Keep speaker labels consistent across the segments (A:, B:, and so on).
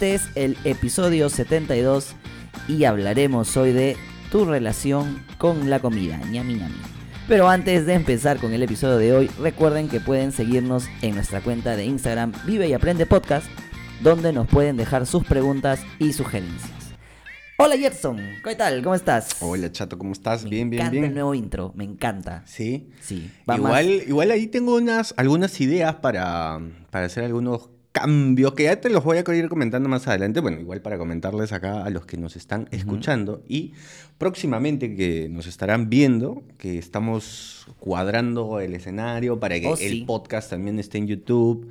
A: Este es el episodio 72 y hablaremos hoy de tu relación con la comida, ñami ñami. Pero antes de empezar con el episodio de hoy, recuerden que pueden seguirnos en nuestra cuenta de Instagram Vive y Aprende Podcast, donde nos pueden dejar sus preguntas y sugerencias. Hola Gerson, ¿qué tal? ¿Cómo estás?
B: Hola Chato, ¿cómo estás?
A: Me
B: bien, bien,
A: encanta
B: bien.
A: el nuevo intro, me encanta.
B: Sí.
A: Sí, va
B: Igual,
A: más-
B: igual ahí tengo unas, algunas ideas para, para hacer algunos cambios que ya te los voy a ir comentando más adelante. Bueno, igual para comentarles acá a los que nos están escuchando y próximamente que nos estarán viendo, que estamos cuadrando el escenario para que
A: Oh,
B: el
A: sí.
B: podcast también esté en YouTube.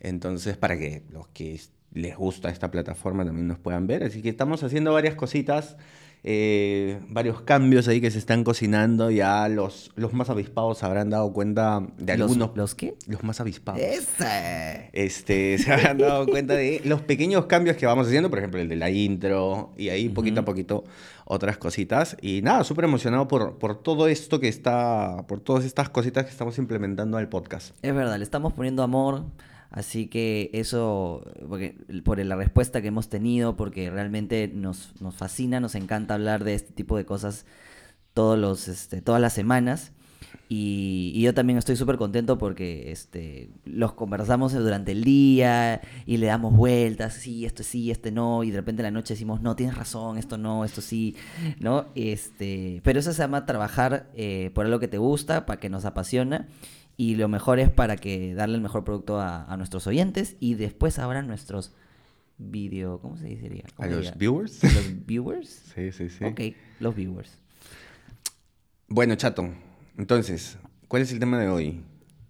B: Entonces, para que los que les gusta esta plataforma también nos puedan ver. Así que estamos haciendo varias cositas, eh, varios cambios ahí que se están cocinando. Ya los, los más avispados se habrán dado cuenta de
A: ¿Los,
B: algunos.
A: ¿Los qué?
B: los más avispados.
A: Ese.
B: Este, se habrán dado cuenta de los pequeños cambios que vamos haciendo, por ejemplo, el de la intro, y ahí poquito a poquito otras cositas. Y nada, súper emocionado por, por todo esto que está, por todas estas cositas que estamos implementando al podcast.
A: Es verdad, le estamos poniendo amor, así que eso, porque, por la respuesta que hemos tenido, porque realmente nos, nos fascina, nos encanta hablar de este tipo de cosas todos los, este, todas las semanas. Y, yo también estoy súper contento porque este, los conversamos durante el día y le damos vueltas, sí, esto sí, este no, y de repente en la noche decimos, no, tienes razón, esto no, esto sí, ¿no? Este, pero eso se llama trabajar eh, por algo que te gusta, para que nos apasiona, y lo mejor es para que darle el mejor producto a, a nuestros oyentes y después ahora nuestros video, ¿cómo se diría?
B: ¿A
A: ¿Cómo se
B: los viewers?
A: ¿Los viewers?
B: Sí, sí, sí.
A: Ok, los viewers.
B: Bueno, chato, entonces, ¿cuál es el tema de hoy?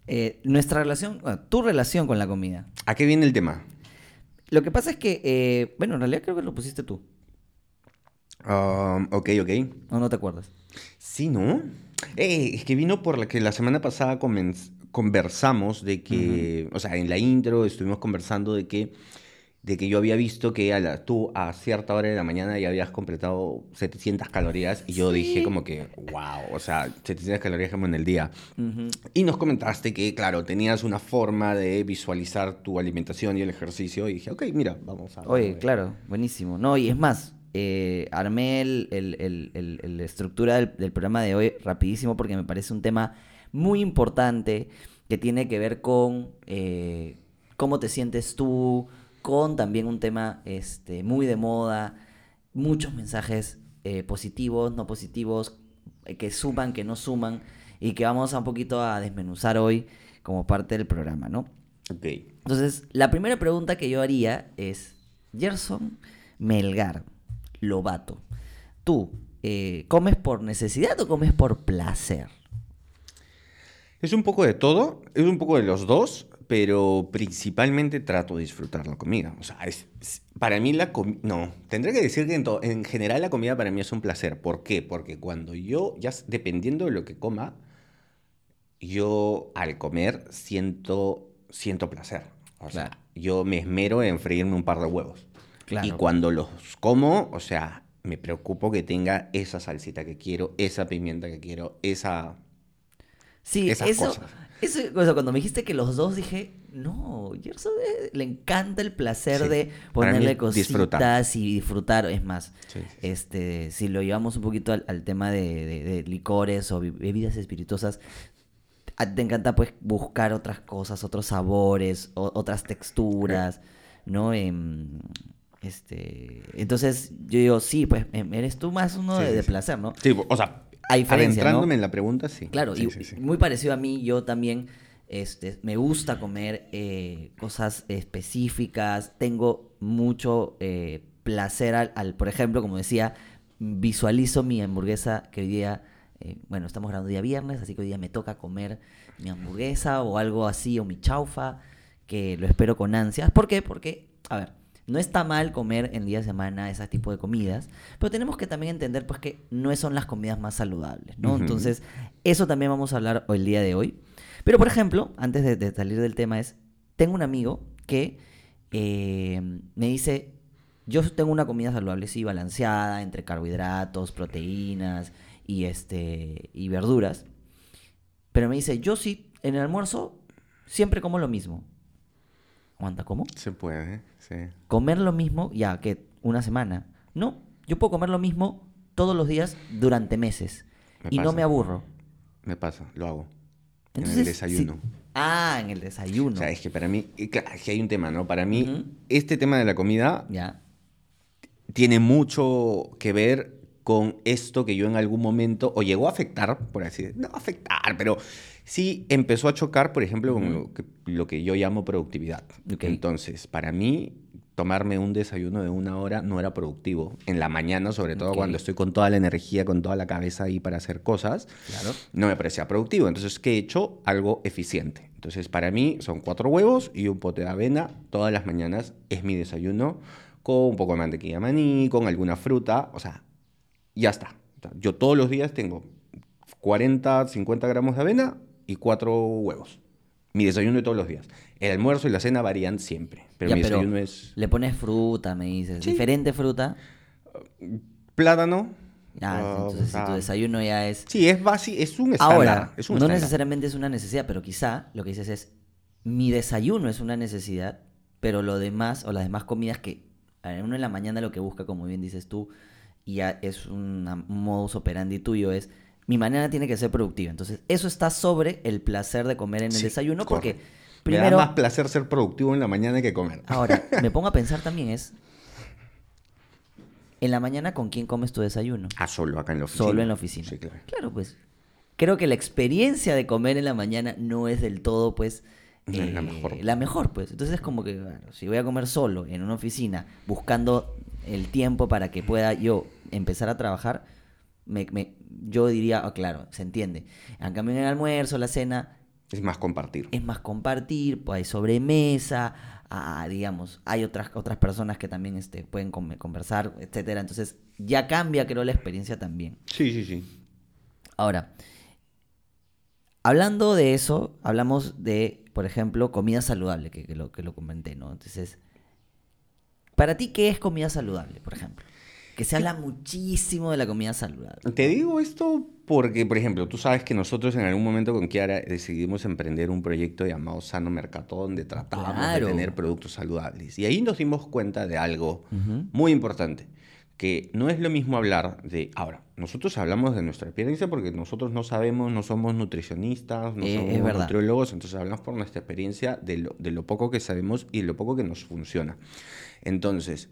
A: Eh, nuestra relación, bueno, tu relación con la comida.
B: ¿A qué viene el tema?
A: Lo que pasa es que, eh, bueno, en realidad creo que lo pusiste tú,
B: Um, ok, ok.
A: ¿o no te acuerdas?
B: Sí, ¿no? Eh, es que vino por la que la semana pasada conversamos de que, o sea, en la intro estuvimos conversando de que, de que yo había visto que a la- tú a cierta hora de la mañana ya habías completado 700 calorías y yo dije como que, wow, o sea, 700 calorías como en el día.
A: Ujú.
B: Y nos comentaste que, claro, tenías una forma de visualizar tu alimentación y el ejercicio y dije, ok, mira, vamos a...
A: Oye, claro, buenísimo. No, y es más, eh, armé el, la estructura del, del programa de hoy rapidísimo porque me parece un tema muy importante que tiene que ver con eh, cómo te sientes tú, con también un tema este, muy de moda, muchos mensajes eh, positivos, no positivos, que suman, que no suman, y que vamos a un poquito a desmenuzar hoy como parte del programa, ¿no?
B: Ok.
A: Entonces, la primera pregunta que yo haría es, Gerson Melgar, Lobato, ¿tú eh, comes por necesidad o comes por placer?
B: Es un poco de todo, es un poco de los dos, pero principalmente trato de disfrutar la comida. O sea, es, es- para mí la comida... No, tendré que decir que en, general la comida para mí es un placer. ¿Por qué? Porque cuando yo, ya dependiendo de lo que coma, yo al comer siento, siento placer. O sea,
A: Claro.
B: yo me esmero en freírme un par de huevos.
A: Claro.
B: Y cuando los como, o sea, me preocupo que tenga esa salsita que quiero, esa pimienta que quiero, esa...
A: Sí,
B: esas
A: eso,
B: cosas.
A: eso cuando me dijiste que los dos dije, no, Gerson le encanta el placer
B: Sí,
A: de ponerle cositas
B: disfrutar.
A: y disfrutar. Es más,
B: Sí, sí.
A: este, si lo llevamos un poquito al, al tema de, de- de licores o be- bebidas espirituosas, te encanta pues buscar otras cosas, otros sabores, o- otras texturas, ¿no? Em, este, entonces yo digo, sí, pues em, eres tú más uno
B: Sí,
A: de, placer, ¿no?
B: Sí, o sea,
A: A diferencia, ¿no?
B: adentrándome en la pregunta, sí.
A: Claro,
B: Sí,
A: y
B: sí, sí.
A: muy parecido a mí, yo también este, me gusta comer eh, cosas específicas, tengo mucho eh, placer al, al, por ejemplo, como decía, visualizo mi hamburguesa que hoy día, eh, bueno, estamos grabando día viernes, así que hoy día me toca comer mi hamburguesa o algo así, o mi chaufa, que lo espero con ansias. ¿Por qué? Porque, a ver, no está mal comer en día de semana ese tipo de comidas, pero tenemos que también entender pues que no son las comidas más saludables, ¿no? Entonces, eso también vamos a hablar hoy el día de hoy. Pero, por ejemplo, antes de, de salir del tema es, tengo un amigo que eh, me dice, yo tengo una comida saludable, sí, balanceada, entre carbohidratos, proteínas y, este, y verduras. Pero me dice, yo sí, en el almuerzo, siempre como lo mismo. Aguanta, ¿cómo?
B: Se puede, sí.
A: Comer lo mismo, ya, que una semana. No, yo puedo comer lo mismo todos los días durante meses.
B: Me
A: y no me aburro.
B: Me pasa, lo hago. en el desayuno.
A: Ah, en el desayuno.
B: O sea, es que para mí, es que hay un tema, ¿no? Para mí, este tema de la comida
A: Ya.
B: tiene mucho que ver con esto que yo en algún momento, o llegó a afectar, por así decirlo, no afectar, pero sí empezó a chocar, por ejemplo, con lo que, lo que yo llamo productividad.
A: Ok.
B: Entonces, para mí, tomarme un desayuno de una hora no era productivo. En la mañana, sobre todo
A: Ok.
B: cuando estoy con toda la energía, con toda la cabeza ahí para hacer cosas,
A: Claro.
B: no me parecía productivo. Entonces, ¿qué he hecho? Algo eficiente. Entonces, para mí son cuatro huevos y un pote de avena todas las mañanas. Es mi desayuno con un poco de mantequilla de maní, con alguna fruta. O sea, ya está. Yo todos los días tengo 40, 50 gramos de avena y cuatro huevos. Mi desayuno de todos los días. El almuerzo y la cena varían siempre. Pero
A: Ya,
B: mi desayuno es
A: Le pones fruta, me dices.
B: Sí.
A: Diferente fruta.
B: plátano.
A: Ya,
B: ah,
A: entonces tu
B: sea,
A: desayuno ya es...
B: Sí, es básico, es un estándar.
A: Ahora,
B: es un
A: no
B: estándar.
A: necesariamente es una necesidad, pero quizá lo que dices es, mi desayuno es una necesidad, pero lo demás, o las demás comidas que a ver, uno en la mañana lo que busca, como bien dices tú, y ya es un modus operandi tuyo, es, mi mañana tiene que ser productiva. Entonces, eso está sobre el placer de comer en el
B: Sí,
A: desayuno, porque primero...
B: Me da más placer ser productivo en la mañana que comer.
A: Ahora, me pongo a pensar también es, en la mañana, ¿con quién comes tu desayuno?
B: Ah, solo acá en la oficina.
A: Solo en la oficina.
B: Sí, claro.
A: Claro, pues. Creo que la experiencia de comer en la mañana no es del todo, pues.
B: La
A: eh,
B: mejor.
A: La mejor, pues. Entonces es como que, bueno, si voy a comer solo en una oficina, buscando el tiempo para que pueda yo empezar a trabajar, me, me- yo diría, ah, claro, se entiende. En cambio, en el almuerzo, la cena,
B: Es más compartir.
A: es más compartir, pues hay sobremesa, ah, digamos, hay otras, otras personas que también este, pueden conversar, etcétera. Entonces, ya cambia, creo, la experiencia también.
B: Sí, sí, sí.
A: Ahora, hablando de eso, hablamos de, por ejemplo, comida saludable, que, que lo, que lo comenté, ¿no? Entonces, ¿para ti qué es comida saludable, por ejemplo? Que se habla muchísimo de la comida saludable.
B: Te digo esto porque, por ejemplo, tú sabes que nosotros en algún momento con Kiara decidimos emprender un proyecto llamado Sano Mercato, donde tratábamos
A: Claro.
B: de tener productos saludables. Y ahí nos dimos cuenta de algo
A: Ujú.
B: muy importante, que no es lo mismo hablar de... Ahora, nosotros hablamos de nuestra experiencia porque nosotros no sabemos, no somos nutricionistas, no
A: Eh,
B: somos nutriólogos, entonces hablamos por nuestra experiencia de lo, de lo poco que sabemos y de lo poco que nos funciona. Entonces,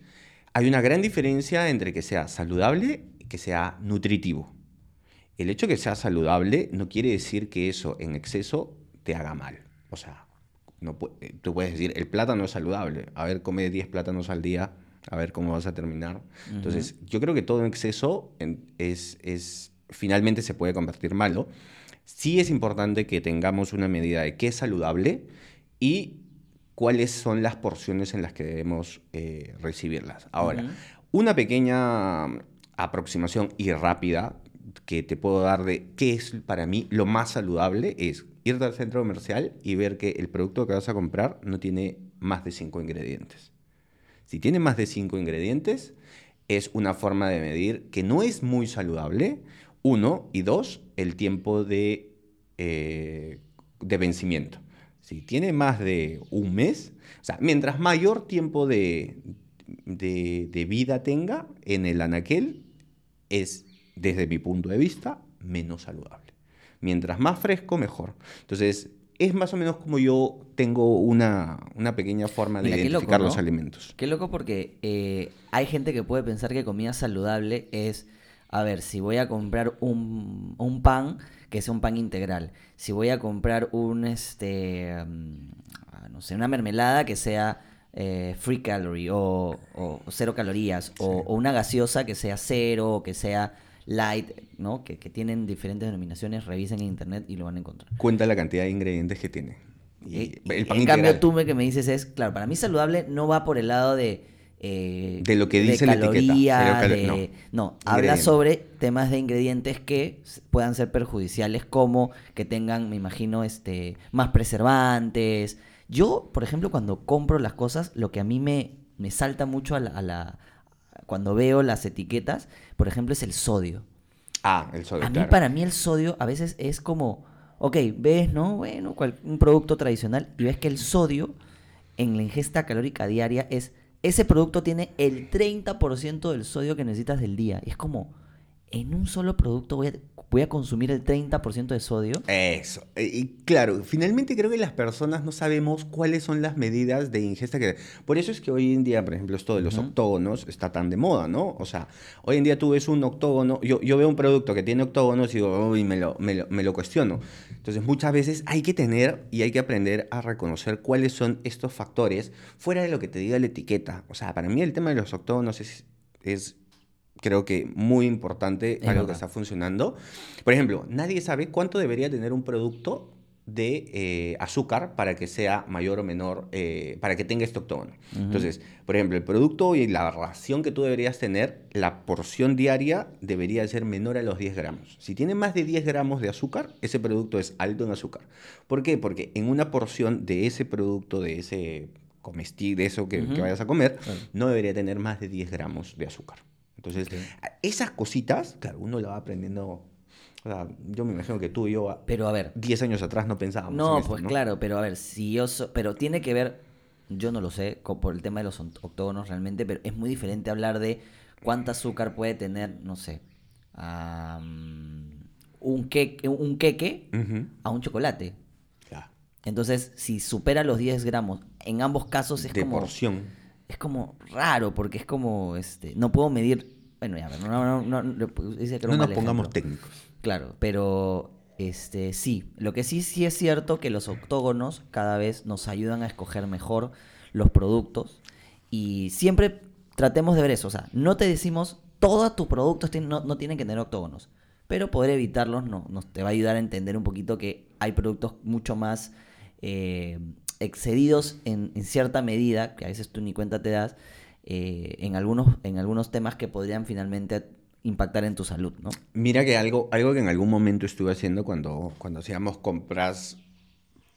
B: hay una gran diferencia entre que sea saludable y que sea nutritivo. El hecho de que sea saludable no quiere decir que eso en exceso te haga mal. O sea, no eh, tú puedes decir, el plátano es saludable. A ver, come 10 plátanos al día, a ver cómo vas a terminar. Entonces, yo creo que todo en exceso es, es, finalmente se puede convertir malo. Sí es importante que tengamos una medida de qué es saludable y cuáles son las porciones en las que debemos eh, recibirlas. Ahora, una pequeña aproximación y rápida que te puedo dar de qué es para mí lo más saludable es irte al centro comercial y ver que el producto que vas a comprar no tiene más de cinco ingredientes. Si tiene más de cinco ingredientes, es una forma de medir que no es muy saludable, uno, y dos, el tiempo de, eh, de vencimiento. Si tiene más de un mes, o sea, mientras mayor tiempo de, de, de vida tenga en el anaquel, es, desde mi punto de vista, menos saludable. Mientras más fresco, mejor. Entonces, es más o menos como yo tengo una, una pequeña forma de
A: Mira, qué loco,
B: identificar los alimentos.
A: Qué loco porque eh, hay gente que puede pensar que comida saludable es, a ver, si voy a comprar un, un pan, que sea un pan integral. Si voy a comprar un, este, mm, ah, no sé, una mermelada que sea eh, free calorie o, o cero calorías, o, o una gaseosa que sea cero, o que sea light, ¿no? Que, que tienen diferentes denominaciones, revisen en internet y lo van a encontrar.
B: Cuenta la cantidad de ingredientes que tiene. Y el
A: en
B: pan
A: cambio,
B: integral.
A: tú me, que me dices es, claro, para mí saludable no va por el lado de eh,
B: De lo que dice la etiqueta,
A: de-
B: no.
A: no, habla sobre temas de ingredientes que puedan ser perjudiciales, como que tengan, me imagino, este, más preservantes. Yo, por ejemplo, cuando compro las cosas, lo que a mí me, me salta mucho a la, a la- cuando veo las etiquetas, por ejemplo, es el sodio.
B: Ah, el sodio,
A: A mí, para mí, el sodio a veces es como, ok, ves, ¿no? Bueno, cual- un producto tradicional y ves que el sodio en la ingesta calórica diaria es, ese producto tiene el 30% del sodio que necesitas del día. Y es como, en un solo producto voy a, voy a consumir el 30% de sodio.
B: Eso. Eh, Y claro, finalmente creo que las personas no sabemos cuáles son las medidas de ingesta que... Por eso es que hoy en día, por ejemplo, esto de los octógonos está tan de moda, ¿no? O sea, hoy en día tú ves un octógono, yo, yo veo un producto que tiene octógonos y digo, uy, me lo, me, lo, me lo cuestiono. Entonces, muchas veces hay que tener y hay que aprender a reconocer cuáles son estos factores fuera de lo que te diga la etiqueta. O sea, para mí el tema de los octógonos es... es creo que muy importante,
A: Es
B: algo que
A: verdad.
B: está funcionando. Por ejemplo, nadie sabe cuánto debería tener un producto de eh, azúcar para que sea mayor o menor, eh, para que tenga este octógono. Entonces, por ejemplo, el producto y la ración que tú deberías tener, la porción diaria debería ser menor a los 10 gramos. Si tiene más de 10 gramos de azúcar, ese producto es alto en azúcar. ¿Por qué? Porque en una porción de ese producto, de ese comestible, de eso que, que
A: Ujú.
B: vayas a comer,
A: Claro.
B: no debería tener más de 10 gramos de azúcar. Entonces, esas cositas, claro, uno la va aprendiendo. O sea, yo me imagino que tú y yo
A: Pero a ver,
B: 10 años atrás no pensábamos.
A: no,
B: en esto,
A: pues
B: ¿no?
A: claro, pero a ver, si yo... so- pero tiene que ver, yo no lo sé, por el tema de los octógonos realmente, pero es muy diferente hablar de cuánta azúcar puede tener, no sé, am, un, queque, un queque a un chocolate.
B: ya.
A: Entonces, si supera los 10 gramos, en ambos casos es
B: de
A: como
B: porción.
A: Es como raro porque es como este no puedo medir bueno ya no no no, no, no,
B: nos pongamos técnicos.
A: claro pero este sí lo que sí sí es cierto que los octógonos cada vez nos ayudan a escoger mejor los productos y siempre tratemos de ver eso o sea no te decimos todos tus productos no, no tienen que tener octógonos pero poder evitarlos no, nos te va a ayudar a entender un poquito que hay productos mucho más eh, excedidos en, en cierta medida, que a veces tú ni cuenta te das, eh, en, algunos, en algunos temas que podrían finalmente impactar en tu salud, ¿no?
B: Mira que algo, algo que en algún momento estuve haciendo cuando, cuando hacíamos compras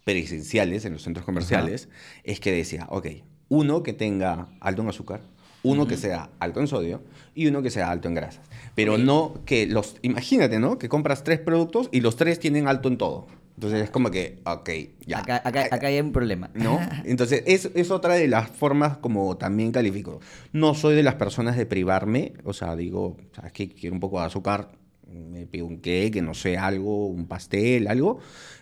B: presenciales en los centros comerciales, es que decía, ok, uno que tenga alto en azúcar, uno que sea alto en sodio y uno que sea alto en grasas. Pero
A: Ok.
B: no que los, imagínate, ¿no? Que compras tres productos y los tres tienen alto en todo. Entonces es como que, ok, ya.
A: Acá, acá, acá hay un problema.
B: ¿No? Entonces, es, es otra de las formas como también califico. No soy de las personas de privarme, o sea, digo, ¿sabes qué? Quiero un poco de azúcar, me pido un cake, no sé, algo, un pastel, algo,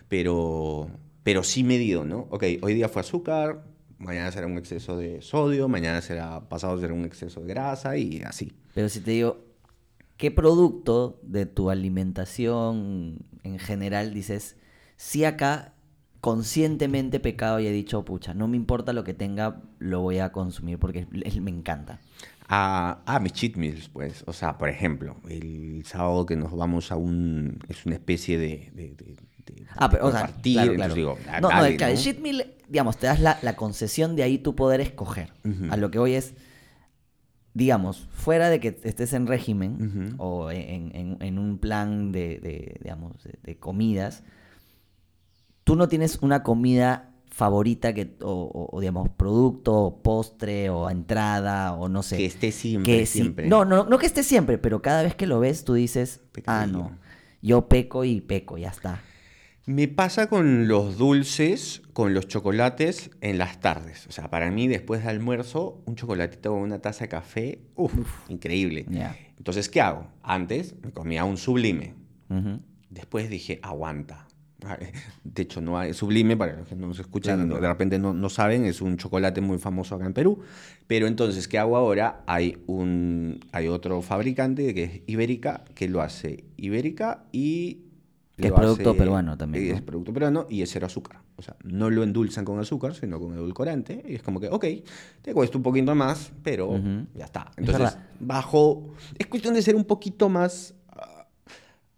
B: pero, pero sí medido, ¿no? Ok, hoy día fue azúcar, mañana será un exceso de sodio, mañana será, pasado será un exceso de grasa y así.
A: Pero si te digo, ¿qué producto de tu alimentación en general dices, si acá conscientemente pecado y he dicho, pucha, no me importa lo que tenga, lo voy a consumir porque es- me encanta?
B: a, a mis cheat meals, pues. O sea, por ejemplo, el sábado que nos vamos a un... Es una especie de... de- de- de
A: Ah, pero, o sea, claro,
B: digo, ah,
A: no, no, el, claro, el
B: ¿no?
A: cheat meal, digamos, te das la, la concesión de ahí tú poder escoger. A lo que voy es, digamos, fuera de que estés en régimen o en, en- en un plan de, de, digamos, de comidas, tú no tienes una comida favorita que, o, o- o, digamos, producto, postre o entrada o no sé.
B: Que esté siempre,
A: que sí-
B: siempre.
A: No, no, no que esté siempre, pero cada vez que lo ves tú dices, ah, no, yo peco y peco, ya está.
B: Me pasa con los dulces, con los chocolates en las tardes. O sea, para mí, después de almuerzo, un chocolatito con una taza de café, uff, increíble. Entonces, ¿qué hago? Antes me comía un sublime. Después dije, aguanta. De hecho, no hay sublime, para los que no nos escuchan,
A: Claro,
B: no- de repente no, no saben, es un chocolate muy famoso acá en Perú. Pero entonces, ¿qué hago ahora? Hay, un, hay otro fabricante que es Ibérica, que lo hace Ibérica y...
A: Que es producto
B: hace-
A: peruano también.
B: Es producto peruano y es cero azúcar. O sea, no lo endulzan con azúcar, sino con edulcorante. Y es como que, ok, te cuesta un poquito más, pero ya está.
A: Es
B: Entonces, bajo... Es cuestión de ser un poquito más ah,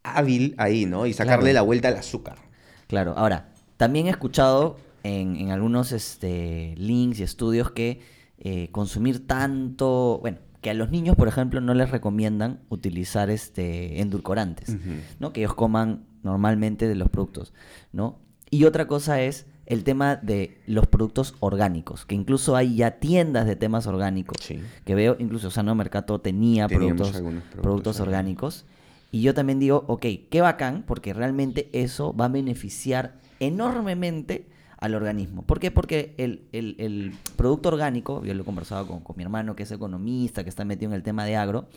B: hábil ahí, ¿no? Y sacarle
A: Claro.
B: la vuelta al azúcar.
A: Claro, ahora, también he escuchado en, en algunos este, links y estudios que eh, consumir tanto, bueno, que a los niños, por ejemplo, no les recomiendan utilizar este endulcorantes, ¿no? Que ellos coman normalmente de los productos, ¿no? Y otra cosa es el tema de los productos orgánicos, que incluso hay ya tiendas de temas orgánicos, que veo, incluso Sano Mercato tenía productos, productos, productos orgánicos, y yo también digo, ok, qué bacán, porque realmente eso va a beneficiar enormemente al organismo. ¿Por qué? Porque el, producto orgánico, yo lo he conversado con, mi hermano que es economista, que está metido en el tema de agro,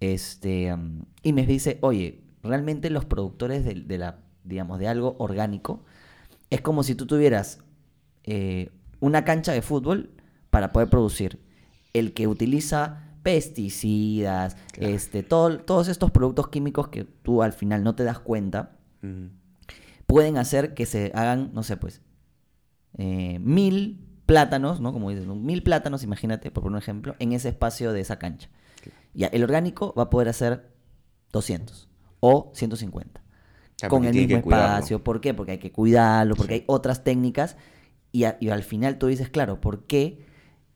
A: este, y me dice, oye, realmente los productores de, la, digamos, de algo orgánico, es como si tú tuvieras eh, una cancha de fútbol para poder producir. El que utiliza pesticidas, este, todo, todos estos productos químicos que tú al final no te das cuenta, pueden hacer que se hagan, no sé, pues, eh, mil plátanos, ¿no? Como dicen, mil plátanos, imagínate, por un ejemplo, en ese espacio de esa cancha. Ya, el orgánico va a poder hacer 200 o 150. con el mismo espacio. ¿Por qué? Porque hay que cuidarlo, porque hay otras técnicas. Y, y, al final tú dices, claro, ¿por qué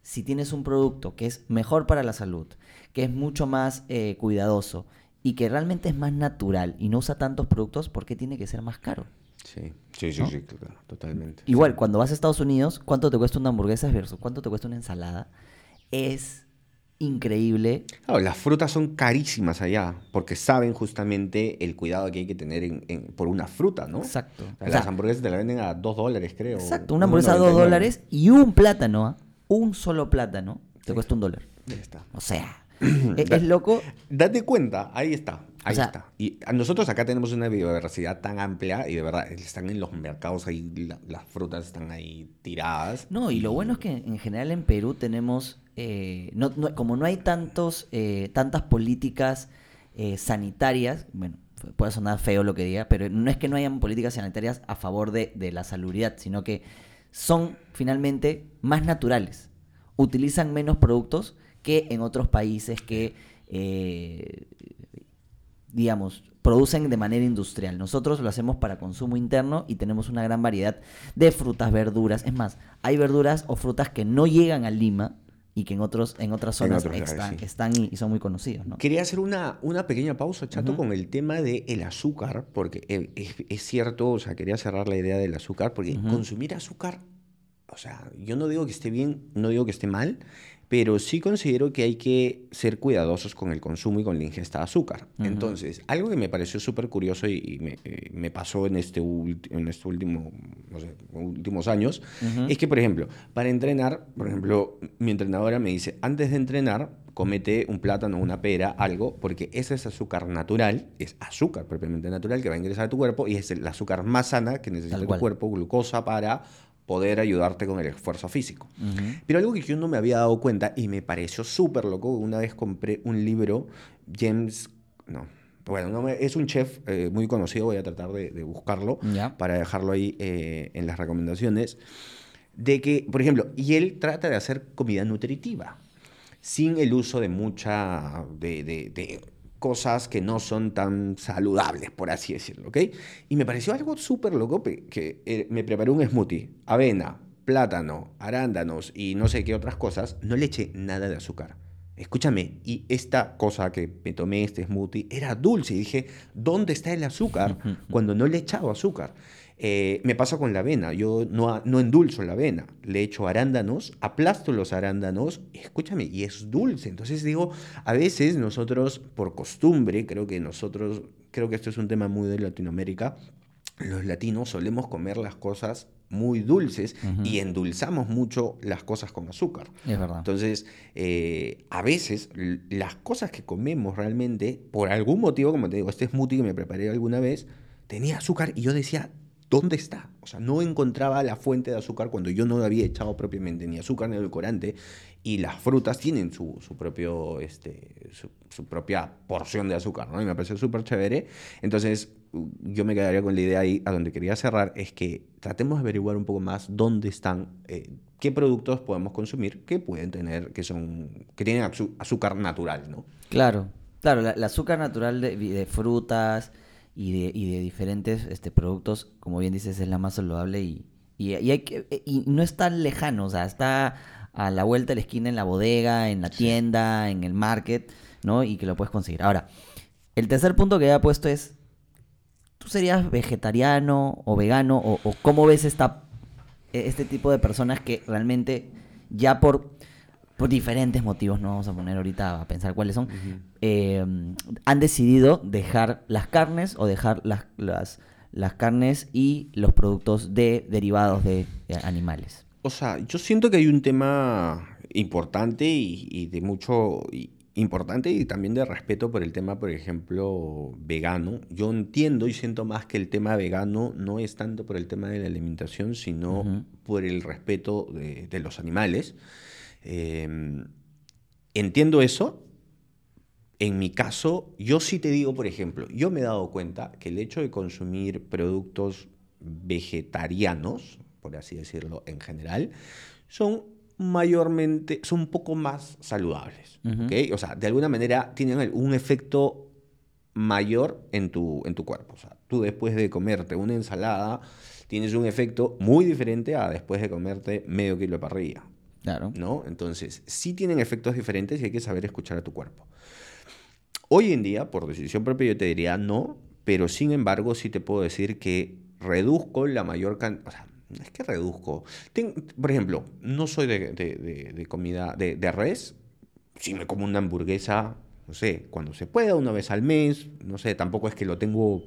A: si tienes un producto que es mejor para la salud, que es mucho más eh, cuidadoso y que realmente es más natural y no usa tantos productos, ¿por qué tiene que ser más caro?
B: Sí, sí, sí, sí totalmente.
A: Igual, cuando vas a Estados Unidos, ¿cuánto te cuesta una hamburguesa versus cuánto te cuesta una ensalada? Es increíble.
B: Claro, las frutas son carísimas allá, porque saben justamente el cuidado que hay que tener por una fruta, ¿no?
A: Exacto.
B: las hamburguesas te la venden a dos dólares, creo.
A: Exacto, una hamburguesa a dos dólares y un plátano, ¿ah? Un solo plátano, te cuesta un dólar.
B: Ahí está.
A: O sea, es, loco.
B: Date cuenta, ahí está. Ahí está. Y nosotros acá tenemos una biodiversidad tan amplia y de verdad están en los mercados ahí, las frutas están ahí tiradas.
A: No, y, lo bueno es que en general en Perú tenemos, eh, no, como no hay tantos, eh, tantas políticas eh, sanitarias, bueno, puede sonar feo lo que diga, pero no es que no hayan políticas sanitarias a favor de, de la salubridad, sino que son finalmente más naturales. Utilizan menos productos que en otros países que, eh, digamos, producen de manera industrial. Nosotros lo hacemos para consumo interno y tenemos una gran variedad de frutas, verduras. Es más, hay verduras o frutas que no llegan a Lima y que en otros en otras zonas están, y, son muy conocidos.
B: Quería hacer una, una pequeña pausa, Chato, con el tema del azúcar, porque es, es, cierto, o sea, quería cerrar la idea del azúcar, porque consumir azúcar, o sea, yo no digo que esté bien, no digo que esté mal, pero sí considero que hay que ser cuidadosos con el consumo y con la ingesta de azúcar. Entonces, algo que me pareció súper curioso y, eh, me, pasó en este, en este último, no sé, últimos años, es que, por ejemplo, para entrenar, por ejemplo, mi entrenadora me dice, antes de entrenar, comete un plátano, una pera, algo, porque ese es azúcar natural, es azúcar propiamente natural que va a ingresar a tu cuerpo y es el azúcar más sana que necesita tu cuerpo, glucosa para poder ayudarte con el esfuerzo físico. Pero algo que yo no me había dado cuenta y me pareció súper loco, una vez compré un libro, James, no, bueno, es un chef eh, muy conocido, voy a tratar de, buscarlo para dejarlo ahí eh, en las recomendaciones, de que, por ejemplo, y él trata de hacer comida nutritiva, sin el uso de mucha, de, de cosas que no son tan saludables, por así decirlo, ¿ok? Y me pareció algo súper loco que eh, me preparé un smoothie, avena, plátano, arándanos y no sé qué otras cosas, no le eché nada de azúcar. Escúchame, y esta cosa que me tomé, este smoothie, era dulce. Y dije, ¿dónde está el azúcar cuando no le he echado azúcar? Eh, me pasa con la avena, yo no, no endulzo la avena, le echo arándanos, aplasto los arándanos, escúchame, y es dulce. Entonces digo, a veces nosotros, por costumbre, creo que nosotros, creo que esto es un tema muy de Latinoamérica, los latinos solemos comer las cosas muy dulces y endulzamos mucho las cosas con azúcar.
A: Es verdad.
B: Entonces, eh, a veces las cosas que comemos realmente, por algún motivo, como te digo, este smoothie que me preparé alguna vez, tenía azúcar y yo decía, ¿dónde está? O sea, no encontraba la fuente de azúcar cuando yo no había echado propiamente ni azúcar ni edulcorante y las frutas tienen su, propio, este, su, propia porción de azúcar, ¿no? Y me parece súper chévere. Entonces, yo me quedaría con la idea ahí, a donde quería cerrar, es que tratemos de averiguar un poco más dónde están, eh, qué productos podemos consumir que pueden tener, que son, que tienen azúcar natural, ¿no?
A: Claro, claro, el azúcar natural de frutas, y de, y de diferentes este, productos, como bien dices, es la más saludable y, y, hay que, y no es tan lejano, o sea, está a la vuelta de la esquina en la bodega, en la tienda, en el market, ¿no? Y que lo puedes conseguir. Ahora, el tercer punto que había puesto es, ¿tú serías vegetariano o vegano? ¿O, o cómo ves esta, este tipo de personas que realmente ya por, por diferentes motivos, no vamos a poner ahorita a pensar cuáles son, eh, han decidido dejar las carnes o dejar las, las, las carnes y los productos de derivados de eh, animales?
B: O sea, yo siento que hay un tema importante y, y de mucho y- importante y también de respeto por el tema, por ejemplo, vegano. Yo entiendo y siento más que el tema vegano no es tanto por el tema de la alimentación, sino por el respeto de, de los animales. Eh, entiendo eso. En mi caso, yo sí te digo, por ejemplo, yo me he dado cuenta que el hecho de consumir productos vegetarianos, por así decirlo en general, son mayormente, son un poco más saludables.
A: Ujú.
B: ¿ok? O sea, de alguna manera tienen un efecto mayor en tu, en tu cuerpo. O sea, tú después de comerte una ensalada, tienes un efecto muy diferente a después de comerte medio kilo de parrilla.
A: Claro.
B: ¿no? Entonces, sí tienen efectos diferentes y hay que saber escuchar a tu cuerpo. Hoy en día, por decisión propia, yo te diría no, pero sin embargo, sí te puedo decir que reduzco la mayor cantidad. O sea, es que reduzco. Ten- por ejemplo, no soy de, de- de- de comida de res. Si me como una hamburguesa, no sé, cuando se pueda, una vez al mes, no sé, tampoco es que lo tengo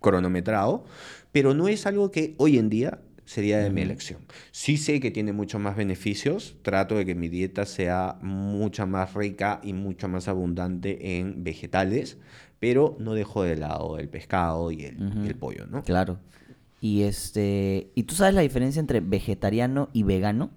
B: cronometrado, pero no es algo que hoy en día sería de mi elección. Sí sé que tiene muchos más beneficios, trato de que mi dieta sea mucha más rica y mucho más abundante en vegetales, pero no dejo de lado el pescado y el, y el pollo, ¿no?
A: Claro. Y este, ¿y tú sabes la diferencia entre vegetariano y vegano?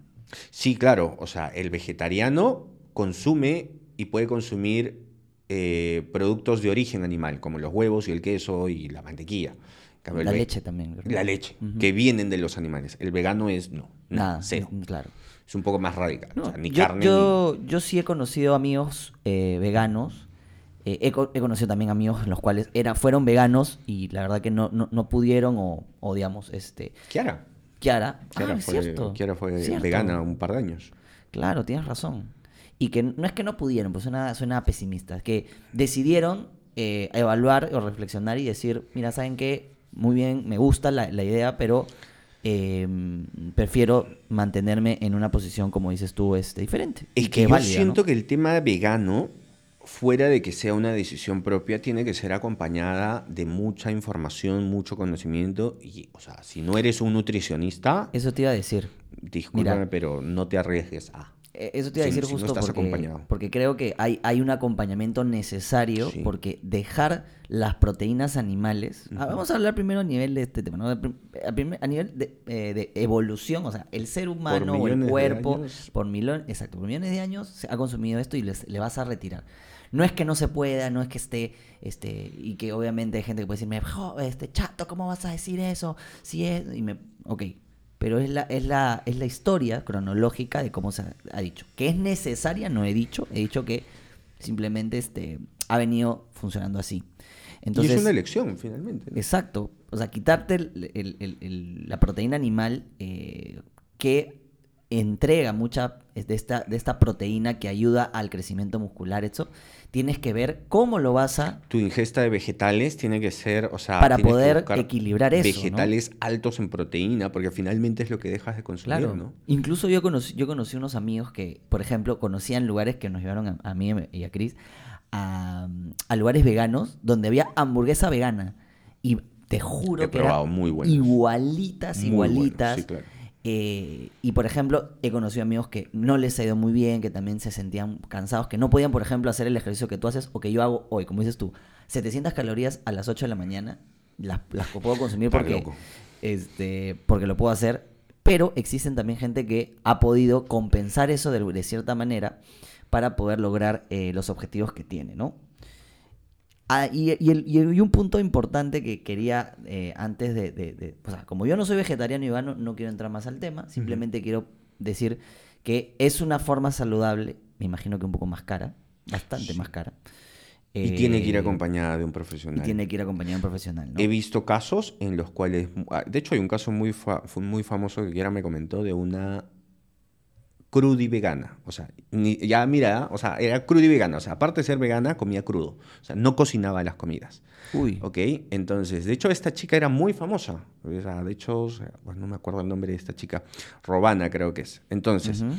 B: Sí, claro, o sea, el vegetariano consume y puede consumir eh, productos de origen animal, como los huevos y el queso y la mantequilla. Cambio,
A: La leche también. ¿verdad?
B: La leche, que vienen de los animales. El vegano es no,
A: Nada,
B: cero.
A: mm, claro.
B: Es un poco más radical.
A: No,
B: o sea, ni
A: yo,
B: carne
A: yo, yo sí he conocido amigos eh, veganos. eh, he, he conocido también amigos en los cuales era, fueron veganos y la verdad que no, no, no pudieron o, o digamos, este...
B: Kiara.
A: Kiara,
B: Kiara
A: ah,
B: fue,
A: cierto.
B: Kiara fue
A: cierto.
B: vegana un par de años.
A: Claro, tienes razón. Y que no es que no pudieron, pues suena, suena pesimista. Es que decidieron eh, evaluar o reflexionar y decir, mira, ¿saben qué? Muy bien, me gusta la, la idea, pero eh, prefiero mantenerme en una posición, como dices tú, este, diferente.
B: Es
A: y
B: que yo
A: válida, ¿no?
B: siento que el tema vegano, fuera de que sea una decisión propia, tiene que ser acompañada de mucha información, mucho conocimiento. Y, o sea, si no eres un nutricionista,
A: Eso te iba a decir.
B: discúlpame,
A: mira.
B: pero no te arriesgues a.
A: Eh, Eso te iba a
B: Si-
A: decir
B: si no
A: justo
B: estás
A: porque,
B: acompañado.
A: porque creo que hay, hay un acompañamiento necesario
B: Sí.
A: porque dejar las proteínas animales, ah, vamos a hablar primero a nivel de este tema, ¿no? A primer- nivel de, eh, de evolución, o sea, el ser humano o el cuerpo, por millones, exacto, por millones de años se ha consumido esto y les- le vas a retirar. No es que no se pueda, no es que esté, este, y que obviamente hay gente que puede decirme, "Jo, este chato, ¿cómo vas a decir eso? Si es, y me, ok, pero es la, es la, es la historia cronológica de cómo se ha, ha dicho. Que es necesaria, no he dicho, he dicho que simplemente este, ha venido funcionando así. Entonces,
B: y es una elección, finalmente. ¿no?
A: Exacto. O sea, quitarte el- el- el- el- la proteína animal eh, que entrega mucha de esta, de esta proteína que ayuda al crecimiento muscular, eso, tienes que ver cómo lo vas a...
B: Tu ingesta de vegetales tiene que ser, o sea,
A: Para poder equilibrar eso, ¿no?
B: Vegetales altos en proteína, porque finalmente es lo que dejas de consumir,
A: Claro.
B: ¿no?
A: Incluso yo conocí, yo conocí unos amigos que, por ejemplo, conocían lugares que nos llevaron a, a mí y a Chris a, a lugares veganos donde había hamburguesa vegana. Y te juro
B: He
A: que
B: probado
A: eran
B: muy
A: igualitas,
B: Muy
A: igualitas.
B: sí, claro.
A: Eh, y por ejemplo, he conocido amigos que no les ha ido muy bien, que también se sentían cansados, que no podían, por ejemplo, hacer el ejercicio que tú haces o que yo hago hoy, como dices tú, 700 calorías a las 8 de la mañana, las, las puedo consumir porque, este, porque lo puedo hacer, pero existen también gente que ha podido compensar eso de, de cierta manera para poder lograr eh, los objetivos que tiene, ¿no? Ah, y, y el- y y un punto importante que quería eh, antes de, de- de- O sea, como yo no soy vegetariano y vegano, no quiero entrar más al tema. Simplemente quiero decir que es una forma saludable, me imagino que un poco más cara, bastante más cara.
B: Y tiene que ir
A: eh,
B: acompañada de un
A: Y
B: profesional.
A: tiene que ir acompañado de un profesional, ¿no?
B: He visto casos en los cuales, ah, de hecho hay un caso muy, fa- muy famoso que Kiara me comentó de una cruda y vegana. O sea, ya mira, o sea, era cruda y vegana. O sea, aparte de ser vegana, comía crudo. O sea, no cocinaba las comidas.
A: Uy.
B: ¿Ok? Entonces, de hecho, esta chica era muy famosa. O sea, de hecho, bueno, no me acuerdo el nombre de esta chica. Robana, creo que es. Entonces,
A: Ujú.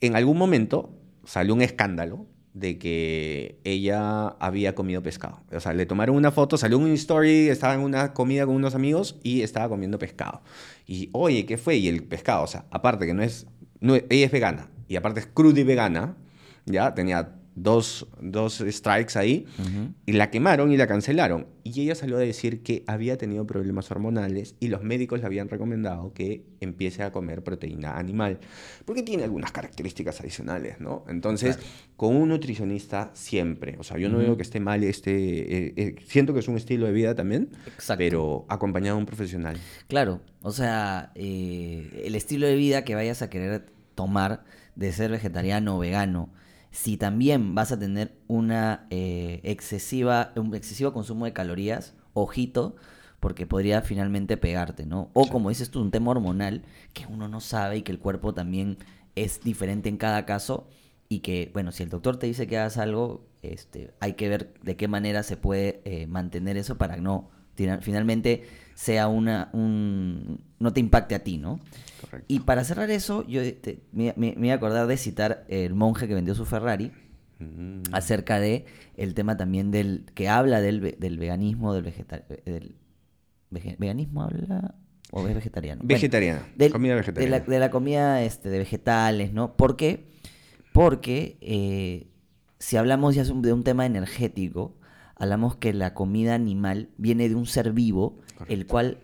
B: en algún momento salió un escándalo de que ella había comido pescado. O sea, le tomaron una foto, salió un story, estaba en una comida con unos amigos y estaba comiendo pescado. Y, oye, ¿qué fue? Y el pescado, o sea, aparte que no es, no ella es vegana y aparte es cruda y vegana, ya tenía dos, dos strikes ahí y la quemaron y la cancelaron. Y ella salió a decir que había tenido problemas hormonales y los médicos le habían recomendado que empiece a comer proteína animal, porque tiene algunas características adicionales, ¿no? Entonces, con un nutricionista siempre, o sea, yo no
A: Ujú.
B: digo que esté mal este, eh, eh, siento que es un estilo de vida también,
A: Exacto.
B: pero acompañado de un profesional.
A: Claro, o sea, eh, el estilo de vida que vayas a querer tomar de ser vegetariano o vegano, si también vas a tener una eh, excesiva, un excesivo consumo de calorías, ojito, porque podría finalmente pegarte, ¿no? O
B: Sí.
A: como dices tú, un tema hormonal que uno no sabe y que el cuerpo también es diferente en cada caso y que, bueno, si el doctor te dice que hagas algo, este, hay que ver de qué manera se puede eh, mantener eso para no, tina- finalmente sea una, un, no te impacte a ti, ¿no?
B: Correcto.
A: Y para cerrar eso, yo te- me, voy a acordar de citar el monje que vendió su Ferrari
B: Mm.
A: acerca de el tema también del que habla del, del veganismo, del vegetal, del vege- veganismo habla o es vegetariano. Bueno,
B: Vegetariana,
A: del-
B: comida
A: de la,
B: vegetariana.
A: de la comida este, de vegetales, ¿no? ¿Por qué? Porque eh, si hablamos ya de un tema energético, hablamos que la comida animal viene de un ser vivo, el cual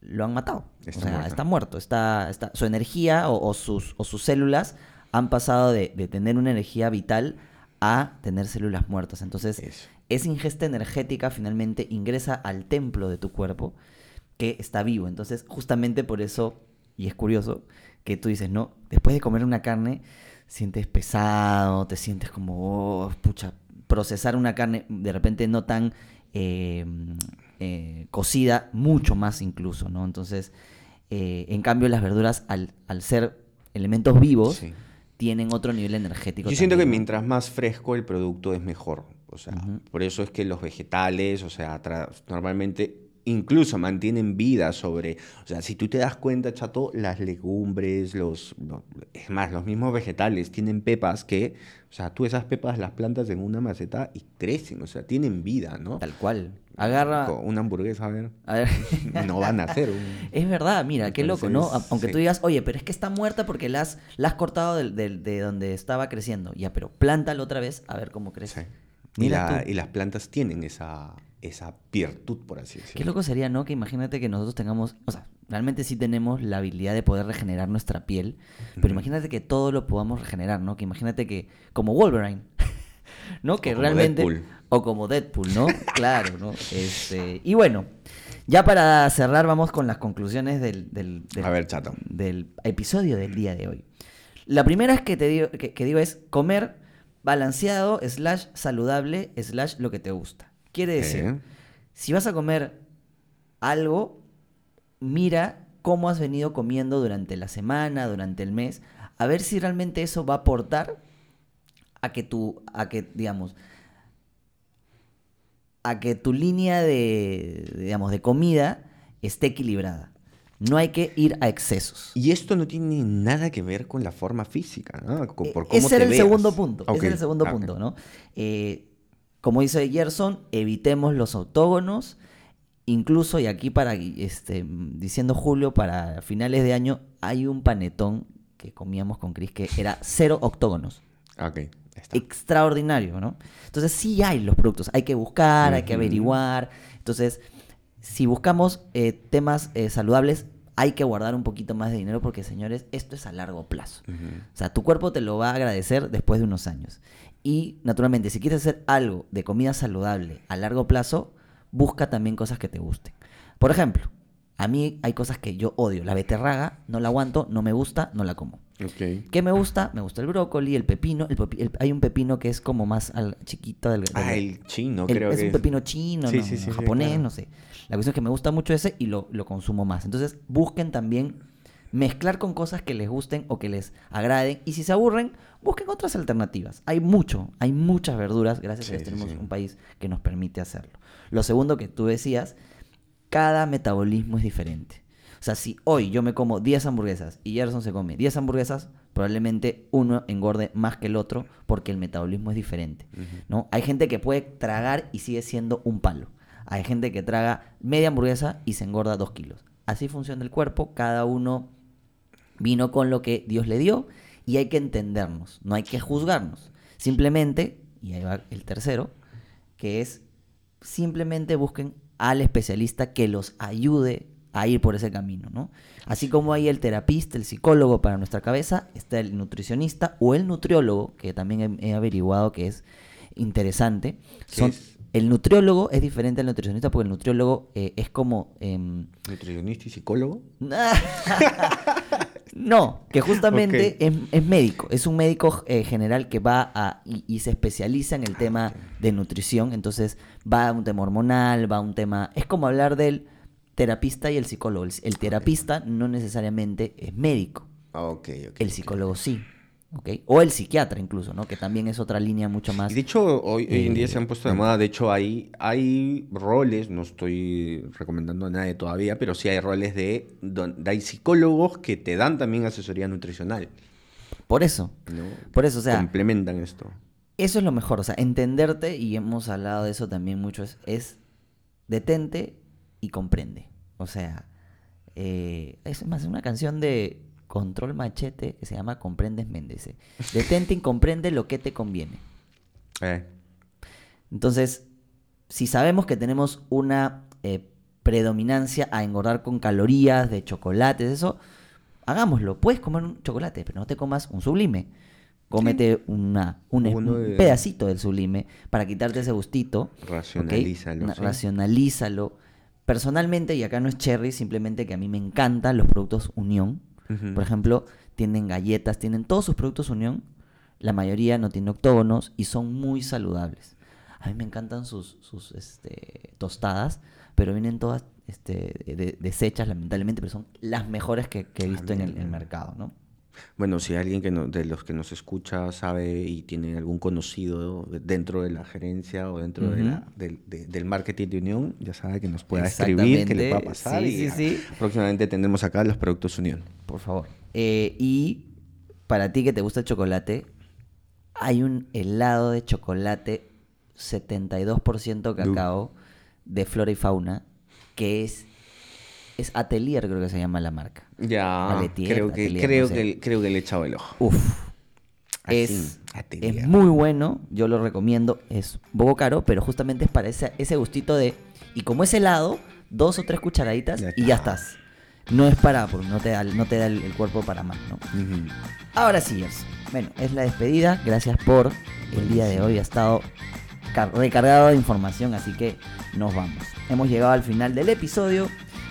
A: lo han matado.
B: Está
A: o sea,
B: muerto.
A: está muerto. Está, está, su energía o, o sus, o sus células han pasado de, de tener una energía vital a tener células muertas. Entonces,
B: Eso.
A: esa ingesta energética finalmente ingresa al templo de tu cuerpo que está vivo. Entonces, justamente por eso, y es curioso, que tú dices, no, después de comer una carne, sientes pesado, te sientes como, oh, pucha, procesar una carne de repente no tan eh, eh, cocida, mucho más incluso, ¿no? Entonces, eh, en cambio, las verduras, al, al ser elementos vivos,
B: Sí.
A: tienen otro nivel energético.
B: Yo siento que mientras más fresco el producto es mejor. O sea, por eso es que los vegetales, o sea, normalmente incluso mantienen vida sobre, o sea, si tú te das cuenta, chato, las legumbres, los, lo- es más, los mismos vegetales tienen pepas que, o sea, tú esas pepas las plantas en una maceta y crecen, o sea, tienen vida, ¿no?
A: Tal cual. Agarra...
B: Una hamburguesa, a ver,
A: A ver.
B: no van a hacer un...
A: Es verdad, mira, qué loco, ¿no? Aunque
B: sí.
A: tú digas, oye, pero es que está muerta porque la has, la has cortado del- de, donde estaba creciendo. Ya, pero plántalo otra vez a ver cómo crece.
B: Sí. Y,
A: Mira
B: la- y las plantas tienen esa, esa virtud, por así decirlo.
A: Qué loco sería, ¿no? Que imagínate que nosotros tengamos, o sea, realmente sí tenemos la habilidad de poder regenerar nuestra piel, pero imagínate que todo lo podamos regenerar, ¿no? Que imagínate que, como Wolverine, ¿no? Que
B: como
A: realmente...
B: Deadpool.
A: O como Deadpool, ¿no? claro, ¿no? Este, y bueno, ya para cerrar vamos con las conclusiones del, del, del-
B: A ver, chato.
A: del episodio del día de hoy. La primera es que te digo, que, que digo es comer balanceado, slash saludable, slash lo que te gusta. Quiere decir, si vas a comer algo, mira cómo has venido comiendo durante la semana, durante el mes, a ver si realmente eso va a aportar a que tu, a que, digamos, a que tu línea de, digamos, de comida esté equilibrada. No hay que ir a excesos.
B: Y esto no tiene nada que ver con la forma física, ¿no?
A: Eh,
B: Por cómo
A: ese
B: te
A: era el
B: veas.
A: segundo punto. Ese era el segundo
B: ah,
A: punto, ¿no? Eh, como dice Gerson, evitemos los autógonos. Incluso, y aquí para este, diciendo Julio, para finales de año, hay un panetón que comíamos con Chris que era cero octógonos.
B: Ok, está.
A: Extraordinario, ¿no? Entonces sí hay los productos, hay que buscar, hay que averiguar. Entonces, si buscamos eh, temas eh, saludables, hay que guardar un poquito más de dinero porque, señores, esto es a largo plazo. O sea, tu cuerpo te lo va a agradecer después de unos años. Y naturalmente, si quieres hacer algo de comida saludable a largo plazo, busca también cosas que te gusten. Por ejemplo, a mí hay cosas que yo odio. La beterraga, no la aguanto, no me gusta, no la como.
B: Ok.
A: ¿Qué me gusta? Me gusta el brócoli, el pepino. El pepi- el- hay un pepino que es como más al- chiquito del,
B: Ah,
A: del-
B: el chino,
A: el-
B: creo
A: es
B: que
A: un pepino chino,
B: Sí,
A: ¿no?
B: sí, sí, sí,
A: japonés,
B: claro.
A: no sé. La cuestión es que me gusta mucho ese y lo, lo consumo más. Entonces, busquen también mezclar con cosas que les gusten o que les agraden. Y si se aburren, busquen otras alternativas. Hay mucho, hay muchas verduras. Gracias a
B: sí,
A: tenemos un país que nos permite hacerlo. Lo segundo que tú decías, cada metabolismo es diferente. O sea, si hoy yo me como 10 hamburguesas y Gerson se come 10 hamburguesas, probablemente uno engorde más que el otro porque el metabolismo es diferente. ¿no? Hay gente que puede tragar y sigue siendo un palo. Hay gente que traga media hamburguesa y se engorda 2 kilos. Así funciona el cuerpo, cada uno vino con lo que Dios le dio y hay que entendernos, no hay que juzgarnos. Simplemente, y ahí va el tercero, que es simplemente busquen al especialista que los ayude a ir por ese camino, ¿no? Así como hay el terapista, el psicólogo para nuestra cabeza, está el nutricionista o el nutriólogo, que también he, he averiguado que es interesante.
B: ¿Qué
A: Son-
B: es?
A: El nutriólogo es diferente al nutricionista porque el nutriólogo eh, es como... em,
B: Nutricionista y psicólogo.
A: no, que justamente es, es médico, es un médico eh, general que va a y, y se especializa en el tema de nutrición, entonces va a un tema hormonal, va a un tema, es como hablar del terapista y el psicólogo. El, el terapista no necesariamente es médico,
B: Ah, ok, ok.
A: el psicólogo sí, O el psiquiatra incluso, ¿no? Que también es otra línea mucho más.
B: Y de hecho, hoy, hoy en día
A: eh,
B: se han puesto de moda. De hecho, hay, hay roles, no estoy recomendando a nadie todavía, pero sí hay roles de donde hay psicólogos que te dan también asesoría nutricional.
A: Por eso,
B: ¿no?
A: por eso, o sea,
B: Complementan esto.
A: Eso es lo mejor, o sea, entenderte, y hemos hablado de eso también mucho, es, es detente y comprende. O sea, eh, es más, una canción de Control Machete que se llama Comprendes Méndez. Detente y comprende lo que te conviene.
B: Eh,
A: Entonces, si sabemos que tenemos una eh, predominancia a engordar con calorías, de chocolates, eso, hagámoslo. Puedes comer un chocolate, pero no te comas un sublime. Cómete una, un, pedacito del sublime para quitarte ese gustito.
B: Racionalízalo,
A: Na-
B: sí.
A: Racionalízalo. Personalmente, y acá no es cherry, simplemente que a mí me encantan los productos Unión. Por ejemplo, tienen galletas, tienen todos sus productos Unión. La mayoría no tienen octógonos y son muy saludables. A mí me encantan sus, sus este, tostadas, pero vienen todas este, de- deshechas, lamentablemente, pero son las mejores que, que he visto en el, en el mercado, ¿no?
B: Bueno, si alguien que no- de los que nos escucha sabe y tiene algún conocido dentro de la gerencia o dentro de la- del, de- del marketing de Unión, ya sabe que nos pueda escribir, que le pueda
A: Exactamente.
B: pasar.
A: Sí,
B: y
A: sí, sí.
B: Próximamente tendremos acá los productos Unión.
A: Por favor. Eh, y para ti que te gusta el chocolate, hay un helado de chocolate 72% cacao de flora y fauna que es es Atelier creo que se llama la marca.
B: Ya, creo que,
A: Atelier,
B: creo,
A: no sé.
B: que, creo que le he echado el ojo.
A: Uf.
B: Así,
A: Es,
B: Atelier.
A: es muy bueno, yo lo recomiendo, es un poco caro, pero justamente es para ese, ese gustito de, y como es helado, dos o tres cucharaditas
B: Ya
A: y ya estás. No es para, porque no te da, no te da el, el cuerpo para más, ¿no? Ahora sí, Gerson. Bueno, es la despedida. Gracias por el día de hoy. Ha estado car- recargado de información, así que nos vamos. Hemos llegado al final del episodio.